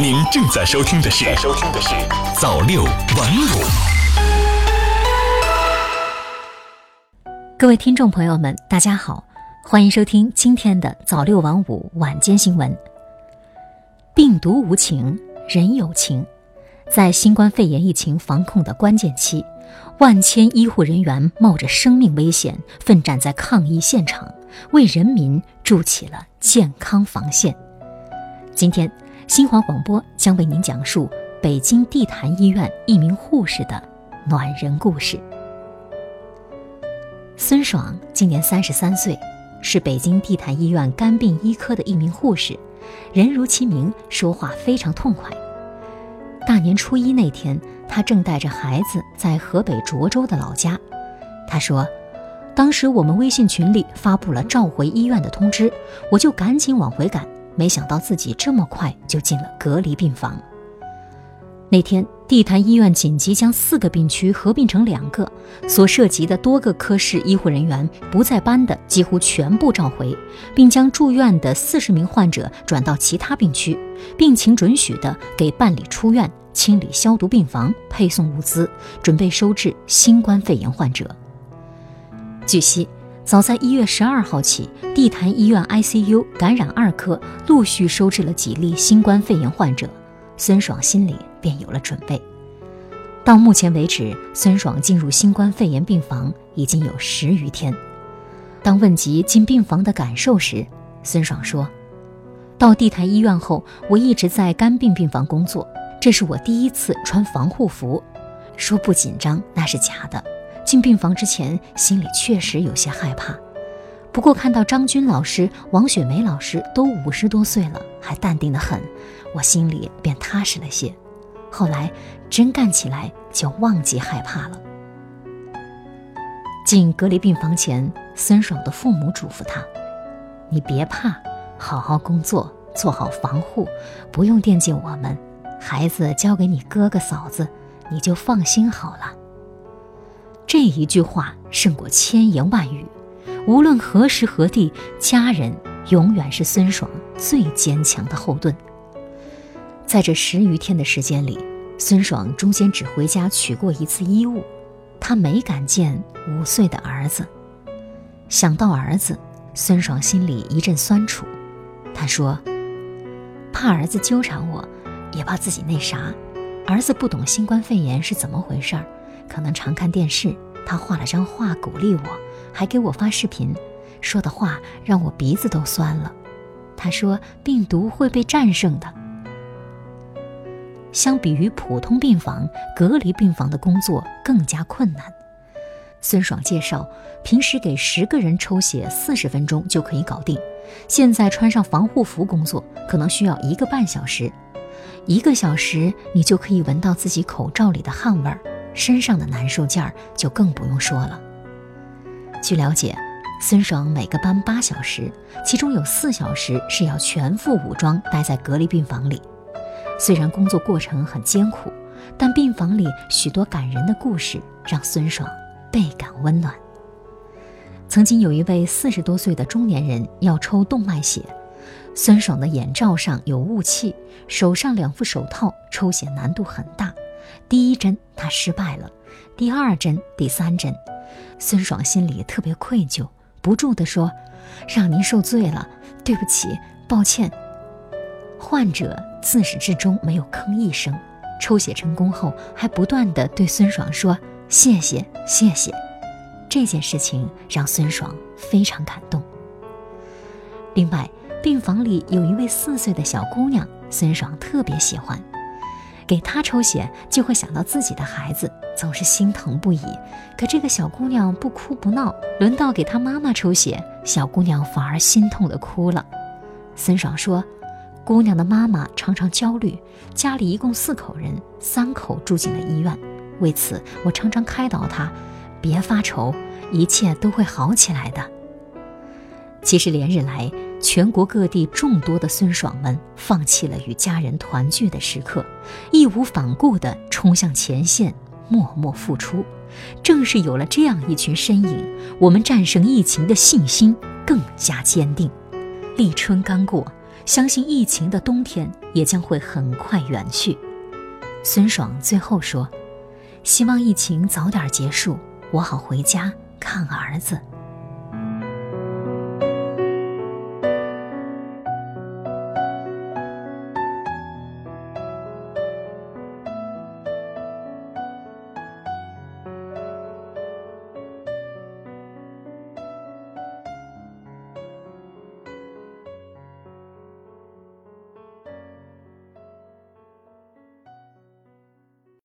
您正在收听的是《收听的是早六晚五》。各位听众朋友们，大家好，欢迎收听今天的早六晚五晚间新闻。病毒无情，人有情。在新冠肺炎疫情防控的关键期，万千医护人员冒着生命危险奋战在抗疫现场，为人民筑起了健康防线。今天，新华广播将为您讲述北京地坛医院一名护士的暖人故事。孙爽今年三十三岁，是北京地坛医院肝病医科的一名护士，人如其名，说话非常痛快。大年初一那天，他正带着孩子在河北涿州的老家。他说：“当时我们微信群里发布了召回医院的通知，我就赶紧往回赶，没想到自己这么快就进了隔离病房。那天，地坛医院紧急将四个病区合并成两个，所涉及的多个科室医护人员不在班的几乎全部召回，并将住院的四十名患者转到其他病区，病情准许的给办理出院。”清理消毒病房，配送物资，准备收治新冠肺炎患者。据悉，早在一月十二号起，地坛医院 ICU 感染二科陆续收治了几例新冠肺炎患者，孙爽心里便有了准备。到目前为止，孙爽进入新冠肺炎病房已经有十余天。当问及进病房的感受时，孙爽说：“到地坛医院后，我一直在肝病病房工作。”这是我第一次穿防护服，说不紧张那是假的。进病房之前，心里确实有些害怕。不过看到张军老师、王雪梅老师都五十多岁了，还淡定的很，我心里便踏实了些。后来真干起来，就忘记害怕了。进隔离病房前，孙爽的父母嘱咐他：“你别怕，好好工作，做好防护，不用惦记我们。”孩子交给你哥哥嫂子，你就放心好了。这一句话胜过千言万语。无论何时何地，家人永远是孙爽最坚强的后盾。在这十余天的时间里，孙爽中间只回家取过一次衣物，他没敢见五岁的儿子。想到儿子，孙爽心里一阵酸楚。他说：“怕儿子纠缠我。”也怕自己那啥，儿子不懂新冠肺炎是怎么回事儿，可能常看电视。他画了张画鼓励我，还给我发视频，说的话让我鼻子都酸了。他说病毒会被战胜的。相比于普通病房，隔离病房的工作更加困难。孙爽介绍，平时给十个人抽血四十分钟就可以搞定，现在穿上防护服工作，可能需要一个半小时。一个小时，你就可以闻到自己口罩里的汗味儿，身上的难受劲儿就更不用说了。据了解，孙爽每个班八小时，其中有四小时是要全副武装待在隔离病房里。虽然工作过程很艰苦，但病房里许多感人的故事让孙爽倍感温暖。曾经有一位四十多岁的中年人要抽动脉血。孙爽的眼罩上有雾气，手上两副手套，抽血难度很大。第一针他失败了，第二针、第三针，孙爽心里特别愧疚，不住地说：“让您受罪了，对不起，抱歉。”患者自始至终没有吭一声，抽血成功后还不断地对孙爽说：“谢谢，谢谢。”这件事情让孙爽非常感动。另外。病房里有一位四岁的小姑娘，孙爽特别喜欢。给她抽血就会想到自己的孩子，总是心疼不已。可这个小姑娘不哭不闹，轮到给她妈妈抽血，小姑娘反而心痛的哭了。孙爽说：“姑娘的妈妈常常焦虑，家里一共四口人，三口住进了医院。为此，我常常开导她，别发愁，一切都会好起来的。”其实连日来，全国各地众多的孙爽们放弃了与家人团聚的时刻，义无反顾地冲向前线，默默付出。正是有了这样一群身影，我们战胜疫情的信心更加坚定。立春刚过，相信疫情的冬天也将会很快远去。孙爽最后说：“希望疫情早点结束，我好回家看儿子。”